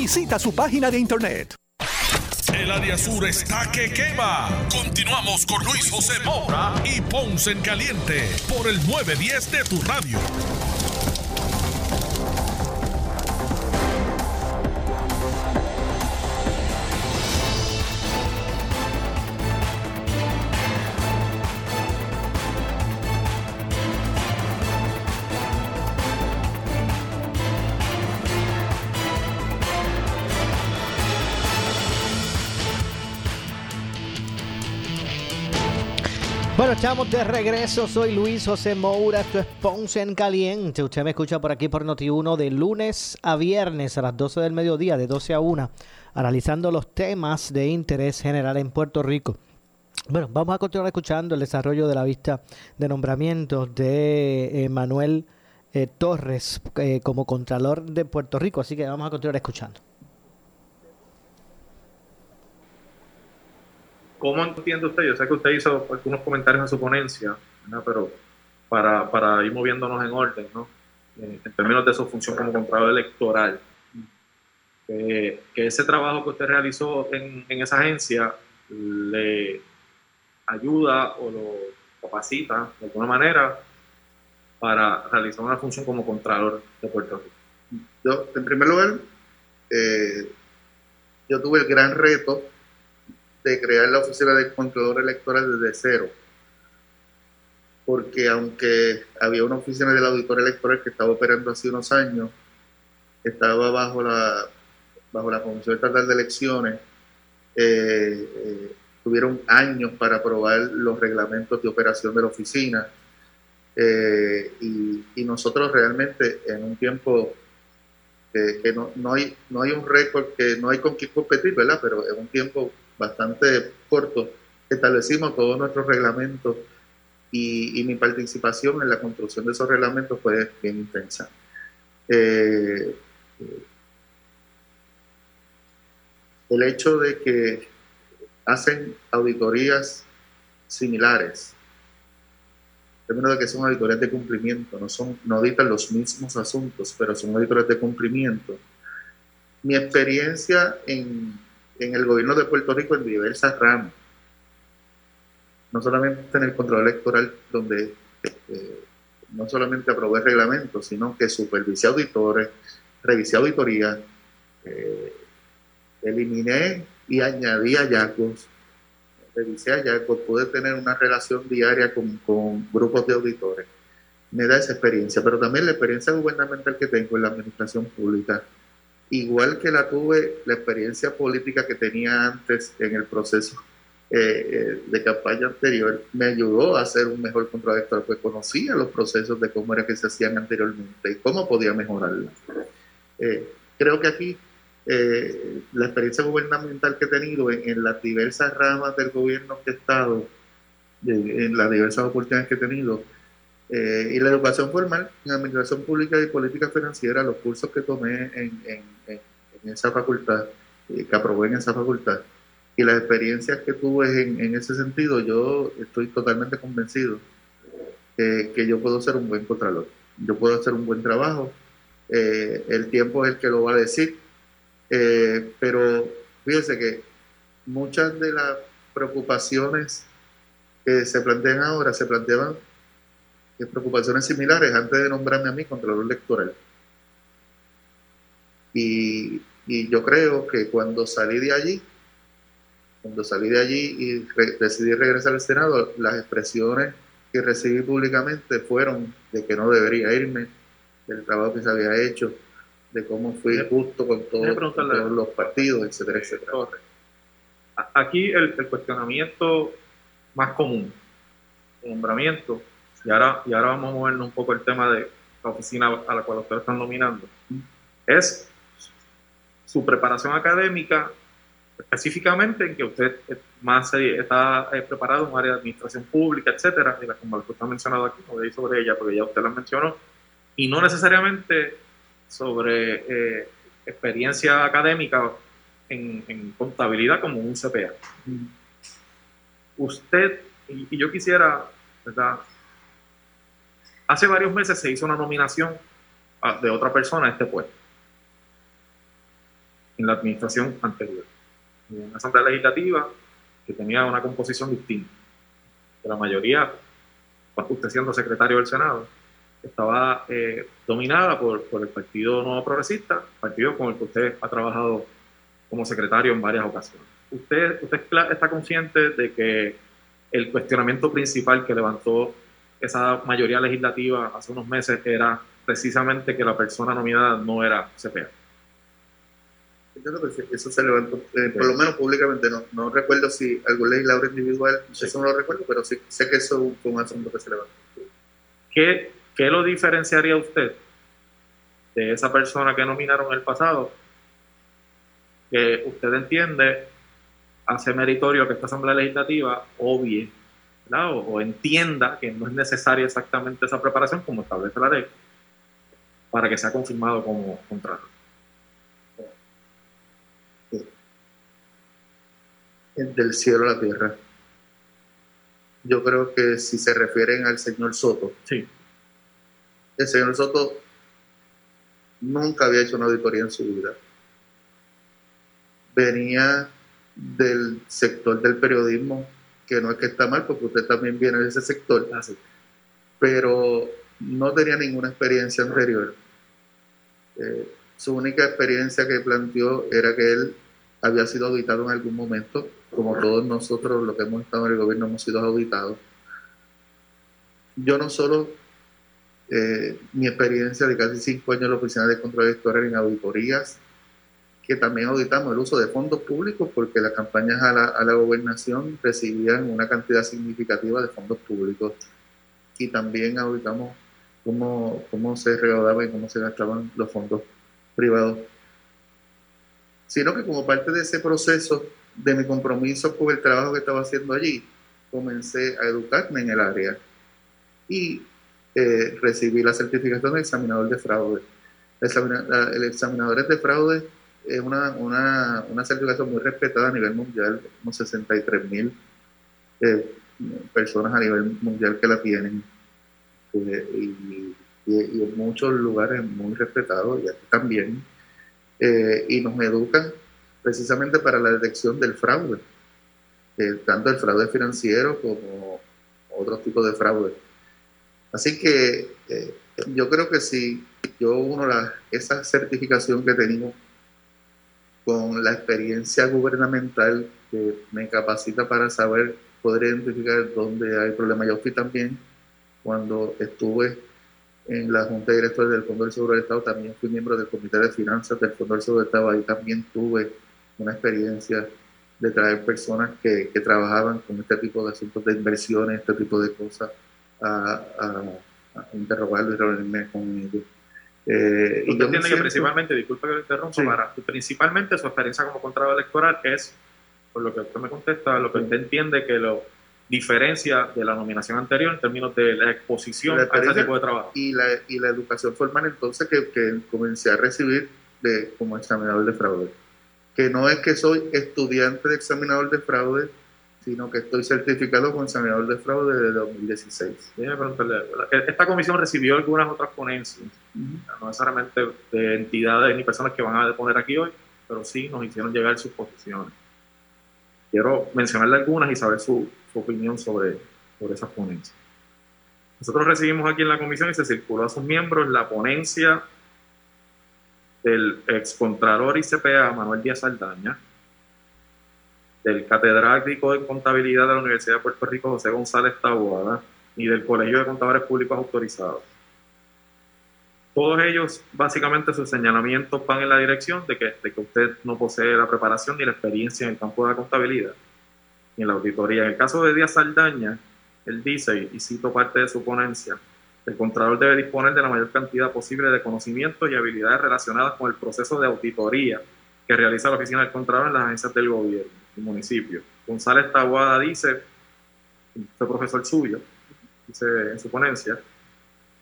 P: Visita su página de internet.
C: El área sur está que quema. Continuamos con Luis José Moura y Ponce en Caliente por el 910 de tu radio.
A: Estamos de regreso. Soy Luis José Moura. Esto es Ponce en Caliente. Usted me escucha por aquí por Noti1 de lunes a viernes a las 12 del mediodía, de 12 a 1, analizando los temas de interés general en Puerto Rico. Bueno, vamos a continuar escuchando el desarrollo de la vista de nombramientos de eh, Manuel eh, Torres eh, como Contralor de Puerto Rico. Así que vamos a continuar escuchando.
Q: ¿Cómo entiende usted? Yo sé que usted hizo algunos comentarios en su ponencia, ¿verdad? pero para, para ir moviéndonos en orden, ¿no? Eh, en términos de su función como contralor electoral, eh, que ese trabajo que usted realizó en, en esa agencia le ayuda o lo capacita de alguna manera para realizar una función como contralor de Puerto Rico.
B: Yo, en primer lugar, eh, yo tuve el gran reto de crear la oficina de Contralor Electoral desde cero. Porque aunque había una oficina del auditor electoral que estaba operando hace unos años, estaba bajo la, bajo la Comisión Estatal de Elecciones, eh, eh, tuvieron años para aprobar los reglamentos de operación de la oficina. Eh, y, nosotros realmente en un tiempo que, que no, no, hay, no hay un récord, que no hay con qué competir, ¿verdad? Pero en un tiempo bastante corto, establecimos todos nuestros reglamentos y, mi participación en la construcción de esos reglamentos fue bien intensa. Eh, el hecho de que hacen auditorías similares, en términos de que son auditorías de cumplimiento, no, son, no auditan los mismos asuntos, pero son auditorías de cumplimiento. Mi experiencia en en el gobierno de Puerto Rico en diversas ramas. No solamente en el control electoral, donde eh, no solamente aprobé reglamentos, sino que supervisé auditores, revisé auditorías, eh, eliminé y añadí hallazgos, revisé hallazgos, pude tener una relación diaria con grupos de auditores. Me da esa experiencia, pero también la experiencia gubernamental que tengo en la administración pública igual que la tuve la experiencia política que tenía antes en el proceso eh, eh, de campaña anterior, me ayudó a ser un mejor contradictor, pues conocía los procesos de cómo era que se hacían anteriormente y cómo podía mejorarla. Eh, creo que aquí la experiencia gubernamental que he tenido en, las diversas ramas del gobierno que he estado, en las diversas oportunidades que he tenido, eh, y la educación formal en Administración Pública y Política Financiera, los cursos que tomé en, esa facultad, eh, que aprobé en esa facultad, y las experiencias que tuve en, ese sentido, yo estoy totalmente convencido eh, que yo puedo ser un buen contralor. Yo puedo hacer un buen trabajo. el tiempo es el que lo va a decir. pero fíjense que muchas de las preocupaciones que se plantean ahora se planteaban preocupaciones similares antes de nombrarme a mí Contralor Electoral. Y, y, yo creo que cuando salí de allí, cuando salí de allí y decidí regresar al Senado, las expresiones que recibí públicamente fueron de que no debería irme, del trabajo que se había hecho, de cómo fui justo con, todo, con todos los partidos, etcétera, etcétera.
Q: Aquí el, el cuestionamiento más común, el nombramiento, y ahora, y ahora vamos a movernos un poco el tema de la oficina a la cual ustedes están nominando, es su preparación académica, específicamente en que usted más está eh, preparado en un área de administración pública, etcétera, y la como usted está mencionado aquí, no voy a ir sobre ella porque ya usted la mencionó, y no necesariamente sobre eh, experiencia académica en, en, contabilidad como un CPA. Usted, y, y yo quisiera, ¿verdad? Hace varios meses se hizo una nominación de otra persona a este puesto en la administración anterior. Una asamblea legislativa que tenía una composición distinta. la mayoría, usted siendo secretario del Senado, estaba eh, dominada por, el Partido Nuevo Progresista, partido con el que usted ha trabajado como secretario en varias ocasiones. Usted está consciente de que el cuestionamiento principal que levantó esa mayoría legislativa hace unos meses era precisamente que la persona nominada no era CPA.
B: Entiendo que sí, eso se levantó, eh, por lo menos públicamente, no, no recuerdo si algún legislador individual, eso no lo recuerdo, pero sí sé que eso fue un asunto que se levantó.
Q: ¿Qué, qué lo diferenciaría usted de esa persona que nominaron en el pasado? Que usted entiende, hace meritorio que esta Asamblea Legislativa obvie ¿verdad? o, o entienda que no es necesaria exactamente esa preparación como establece la ley para que sea confirmado como contrato.
B: del cielo a la tierra. Yo creo que si se refieren al señor Soto,
Q: sí.
B: el señor Soto nunca había hecho una auditoría en su vida. Venía del sector del periodismo, que no es que está mal, porque usted también viene de ese sector, pero no tenía ninguna experiencia anterior. Eh, su única experiencia que planteó era que él había sido auditado en algún momento, como todos nosotros los que hemos estado en el gobierno hemos sido auditados. Yo no solo eh, mi experiencia de casi cinco años en la Oficina de Control Electoral en auditorías, que también auditamos el uso de fondos públicos porque las campañas a la, a la gobernación recibían una cantidad significativa de fondos públicos y también auditamos cómo, cómo se recaudaban y cómo se gastaban los fondos privados sino que como parte de ese proceso de mi compromiso con el trabajo que estaba haciendo allí, comencé a educarme en el área y eh, recibí la certificación de examinador de fraude. El examinador de fraude es una, una, una certificación muy respetada a nivel mundial, como 63 mil eh, personas a nivel mundial que la tienen eh, y, en muchos lugares muy respetados y aquí también eh, y nos educan precisamente para la detección del fraude, tanto el fraude financiero como otros tipos de fraude. Así que yo creo que si yo uno la, esa certificación que tenemos con la experiencia gubernamental que me capacita para saber, poder identificar dónde hay problemas. Yo fui también cuando estuve en la Junta de Directores del Fondo del Seguro del Estado, también fui miembro del Comité de Finanzas del Fondo del Seguro del Estado, ahí también tuve una experiencia de traer personas que, que trabajaban con este tipo de asuntos de inversiones, este tipo de cosas, a, a, y reunirme con ellos.
Q: Eh, Usted entiende que principalmente, disculpe que lo interrumpa, para, principalmente su experiencia como contrato electoral es, por lo que usted me contesta, lo que usted entiende que lo diferencia de la nominación anterior en términos de la exposición
B: la
Q: a ese tipo de trabajo.
B: Y la, y la educación formal entonces que, que comencé a recibir de, como examinador de fraude. Que no es que soy estudiante de examinador de fraude, sino que estoy certificado como examinador de fraude desde 2016.
Q: Esta comisión recibió algunas otras ponencias, no necesariamente de entidades ni personas que van a deponer aquí hoy, pero sí nos hicieron llegar sus posiciones. Quiero mencionarle algunas y saber su, su opinión sobre, sobre esas ponencias. Nosotros recibimos aquí en la comisión y se circuló a sus miembros la ponencia del excontralor ICPA Manuel Díaz Saldaña, del catedrático de contabilidad de la Universidad de Puerto Rico José González Taboada y del Colegio de Contadores Públicos Autorizados. Todos ellos, básicamente, sus señalamientos van en la dirección de que, de que usted no posee la preparación ni la experiencia en el campo de la contabilidad ni en la auditoría. En el caso de Díaz Saldaña, él dice, y cito parte de su ponencia, el Contralor debe disponer de la mayor cantidad posible de conocimientos y habilidades relacionadas con el proceso de auditoría que realiza la Oficina del Contralor en las agencias del gobierno municipio. González Taguada dice, fue profesor suyo, dice en su ponencia,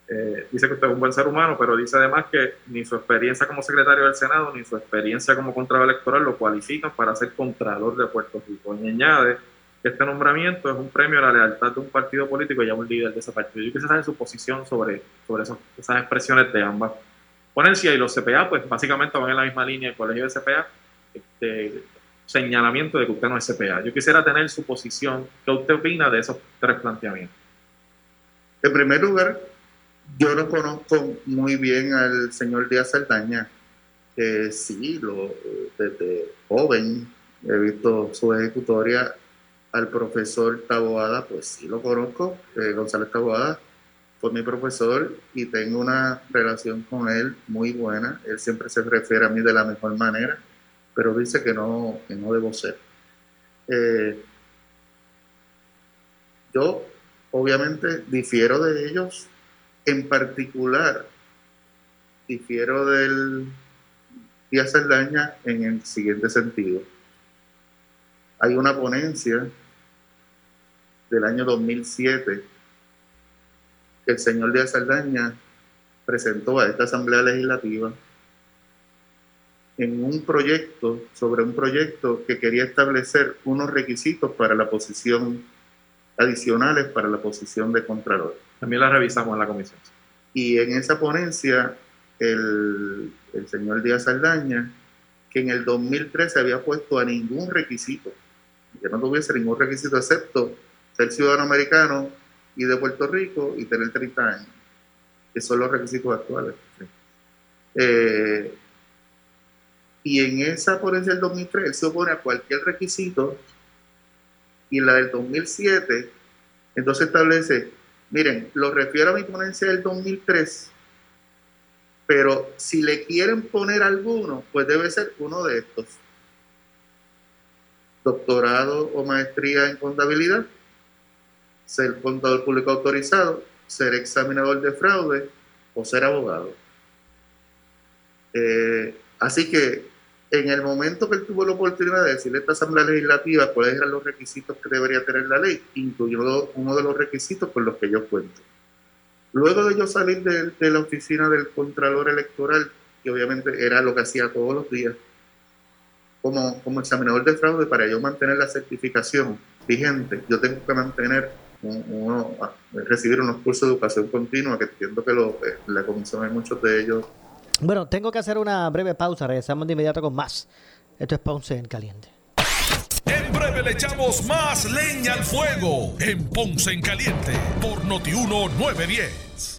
Q: eh, dice que usted es un buen ser humano, pero dice además que ni su experiencia como secretario del Senado ni su experiencia como contralor electoral lo cualifican para ser contralor de Puerto Rico. Y añade que este nombramiento es un premio a la lealtad de un partido político y a un líder de ese partido. Yo quisiera saber su posición sobre, sobre esas, expresiones de ambas ponencias y los CPA, pues básicamente van en la misma línea del colegio de CPA, este señalamiento de que usted no es CPA. Yo quisiera tener su posición, ¿qué usted opina de esos tres planteamientos?
B: En primer lugar, yo no conozco muy bien al señor Díaz Saldaña. Eh, sí, lo, desde joven he visto su ejecutoria al profesor Taboada, pues sí lo conozco. Eh, González Taboada fue mi profesor y tengo una relación con él muy buena. Él siempre se refiere a mí de la mejor manera. Pero dice que no, que no debo ser. Eh, yo, obviamente, difiero de ellos, en particular, difiero del Díaz Saldaña en el siguiente sentido. Hay una ponencia del año 2007 que el señor Díaz Saldaña presentó a esta Asamblea Legislativa en un proyecto, sobre un proyecto que quería establecer unos requisitos para la posición adicionales para la posición de Contralor.
Q: También la revisamos en la comisión.
B: Y en esa ponencia, el, el señor Díaz Saldaña, que en el 2013 había puesto a ningún requisito, que no tuviese ningún requisito excepto ser ciudadano americano y de Puerto Rico y tener 30 años, que son los requisitos actuales. Eh, y en esa ponencia del 2003 él se opone a cualquier requisito y la del 2007 entonces establece, miren, lo refiero a mi ponencia del 2003, pero si le quieren poner alguno, pues debe ser uno de estos. Doctorado o maestría en contabilidad, ser contador público autorizado, ser examinador de fraude o ser abogado. Eh, así que en el momento que él tuvo la oportunidad de decirle a esta Asamblea Legislativa cuáles eran los requisitos que debería tener la ley, incluyó uno de los requisitos con los que yo cuento. Luego de yo salir de, de la oficina del Contralor Electoral, que obviamente era lo que hacía todos los días, como, como examinador de fraude, para yo mantener la certificación vigente, yo tengo que mantener recibir unos cursos de educación continua, que entiendo que eh, la comisión hay muchos de ellos
A: Bueno, tengo que hacer una breve pausa. Regresamos de inmediato con más. Esto es Ponce en Caliente.
C: En breve le echamos más leña al fuego en Ponce en Caliente por Notiuno 910.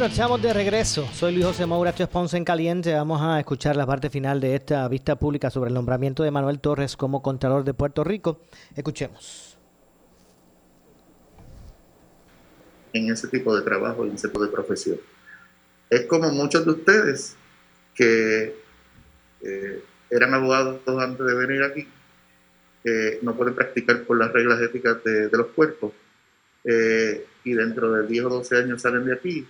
A: Bueno, estamos de regreso. Soy Luis José Moura, esto es Ponce en Caliente. Vamos a escuchar la parte final de esta vista pública sobre el nombramiento de Manuel Torres como Contralor de Puerto Rico. Escuchemos.
B: en ese tipo de trabajo, en ese tipo de profesión. Es como muchos de ustedes que eh, eran abogados antes de venir aquí, que no pueden practicar por las reglas éticas de, de los cuerpos, eh, y dentro de 10 o 12 años salen de aquí,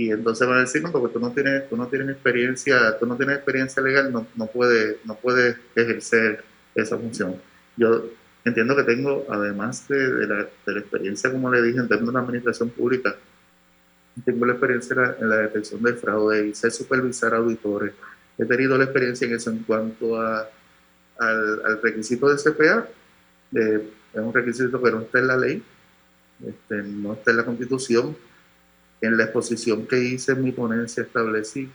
B: y entonces van a decir, no, porque tú no tienes, tú no tienes experiencia, tú no tienes experiencia legal, no, no puedes no puedes ejercer esa función. Yo entiendo que tengo, además de, de la, de la experiencia, como le dije, en términos de administración pública, tengo la experiencia en la, en la detección del fraude y sé supervisar auditores. He tenido la experiencia en eso en cuanto a, al, al requisito de CPA. eh, es un requisito que no está en la ley, este, no está en la constitución. En la exposición que hice en mi ponencia establecí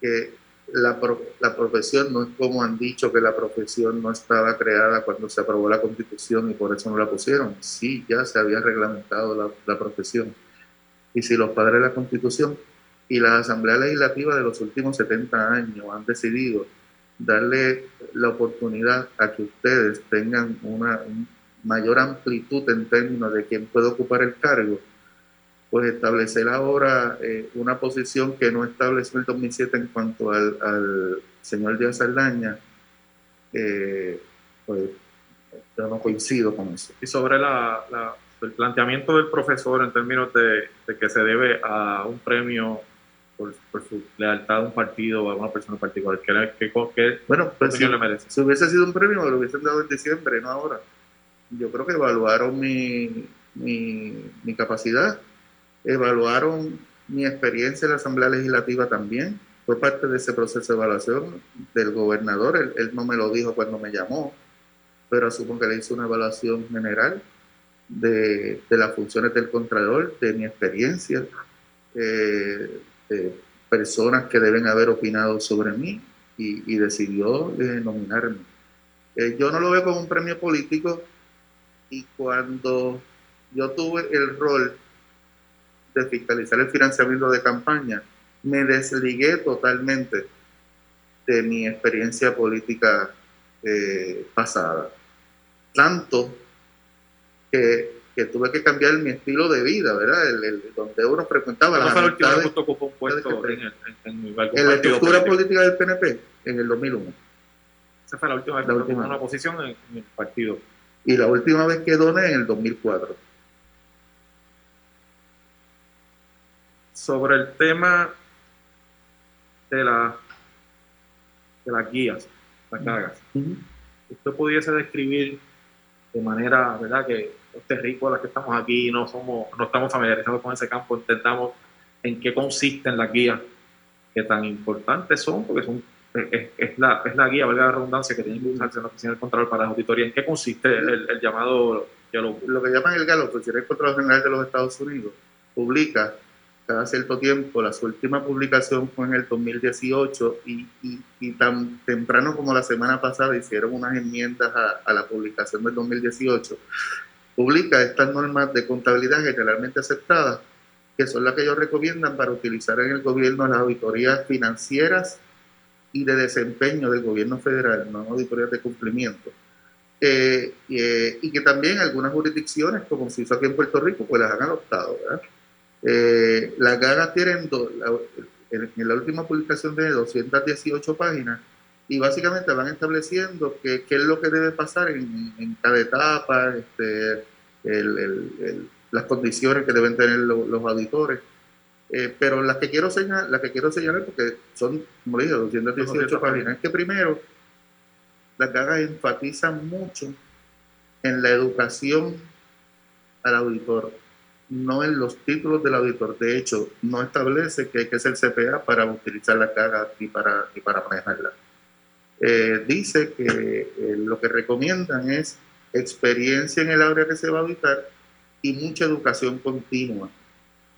B: que la, la profesión no es como han dicho que la profesión no estaba creada cuando se aprobó la constitución y por eso no la pusieron. Sí, ya se había reglamentado la, la profesión. y si los padres de la Constitución y la Asamblea Legislativa de los últimos 70 años han decidido darle la oportunidad a que ustedes tengan una mayor amplitud en términos de quién puede ocupar el cargo, pues establecer ahora eh, una posición que no estableció el 2007 en cuanto al, al señor Díaz Saldaña, eh, pues yo no coincido con eso.
Q: Y sobre la, la- el planteamiento del profesor en términos de, de que se debe a un premio por, por su lealtad a un partido o a una persona particular, ¿qué, qué,
B: Bueno, pues si,
Q: le merece?
B: si hubiese sido un premio, me lo hubiesen dado en diciembre, no ahora. Yo creo que evaluaron mi, mi, mi capacidad, evaluaron mi experiencia en la Asamblea Legislativa también. Fue parte de ese proceso de evaluación del gobernador. Él, no me lo dijo cuando me llamó, pero asumo que le hizo una evaluación general de, de las funciones del Contralor, de mi experiencia, eh, de personas que deben haber opinado sobre mí y, y decidió eh, nominarme. Eh, yo no lo veo como un premio político y cuando yo tuve el rol de fiscalizar el financiamiento de campaña, me desligué totalmente de mi experiencia política eh, pasada. Tanto que, que tuve que cambiar mi estilo de vida, ¿verdad? El, el- donde uno frecuentaba
Q: ¿Cuándo
B: las
Q: fue la última vez que ocupó un puesto en, el, en, en
B: la estructura política del PNP en el 2001.
Q: Esa fue la última vez
B: La
Q: que ocupó
B: última.
Q: una posición en, en el partido.
B: Y la última vez que doné en el 2004.
Q: Sobre el tema de, la, de las guías, las cargas, usted pudiese describir de manera, ¿verdad? Que los terrícolas que estamos aquí no somos, no estamos familiarizados con ese campo, entendamos en qué consisten las guías, que tan importantes son, porque son es, es la, es la guía, valga la redundancia, que tiene que usarse en la oficina del control para la auditoría. ¿En qué consiste el, el llamado Book?
B: Lo que llaman el GALO, pues, el Control General de los Estados Unidos, publica cada cierto tiempo, la su última publicación fue en el 2018 y, tan temprano como la semana pasada hicieron unas enmiendas a, a la publicación del 2018, publica estas normas de contabilidad generalmente aceptadas, que son las que ellos recomiendan para utilizar en el gobierno las auditorías financieras y de desempeño del gobierno federal, no auditorías de cumplimiento. Eh, eh, y que también algunas jurisdicciones, como se hizo aquí en Puerto Rico, pues las han adoptado. ¿verdad? Eh, las ganas tienen do- la- en, en la última publicación de 218 páginas y básicamente van estableciendo que- qué es lo que debe pasar en, en cada etapa, este, el- el- el- las condiciones que deben tener lo- los auditores. Eh, pero las que quiero señalar, las que quiero señalar porque son, como le dije, 218
Q: 218
B: páginas, es que primero las gagas enfatizan mucho en la educación al auditor, no en los títulos del auditor. De hecho, no establece que hay que ser CPA para utilizar la caga y para, y para manejarla. Eh, dice que eh, lo que recomiendan es experiencia en el área que se va a auditar y mucha educación continua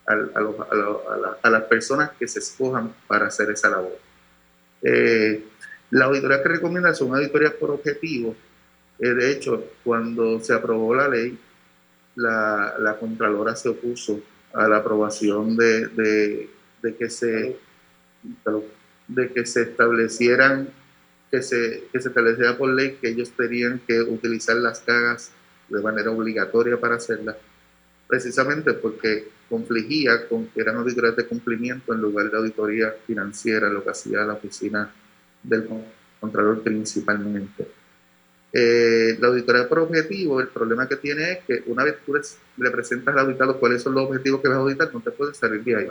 B: al- a, los- a a la- a las personas que se escojan para hacer esa labor. Eh, la auditoría que recomienda son auditorías por objetivo. Eh, de hecho, cuando se aprobó la ley, la, la Contralora se opuso a la aprobación de, de- que se de que se establecieran que se, que se estableciera por ley que ellos tenían que utilizar las cagas de manera obligatoria para hacerlas, precisamente porque confligía con que eran auditorías de cumplimiento en lugar de auditoría financiera, lo que hacía la oficina del con- Contralor principalmente. Eh, la auditoría por objetivo, el problema que tiene es que una vez tú le presentas al auditado cuáles son los objetivos que vas a auditar, no te puedes salir de ahí.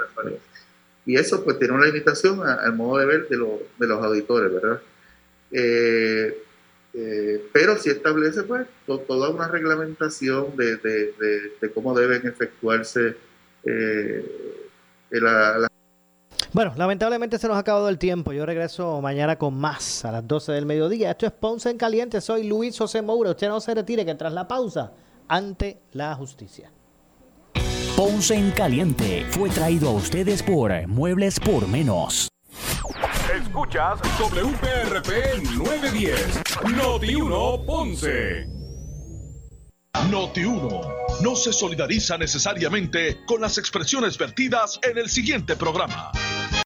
B: Y eso pues tiene una limitación a- al modo de ver de, lo- de los auditores, ¿verdad? Eh, eh, pero sí establece pues to- toda una reglamentación de, de- de- de cómo deben efectuarse eh, la, la
A: Bueno, lamentablemente se nos ha acabado el tiempo. Yo regreso mañana con más a las 12 del mediodía. Esto es Ponce en Caliente. Soy Luis José Moura. Usted no se retire que tras la pausa, ante la justicia.
R: Ponce en Caliente fue traído a ustedes por Muebles por Menos.
C: Escuchas WPRP 910, Noti 1 Ponce. Noti 1 no se solidariza necesariamente con las expresiones vertidas en el siguiente programa.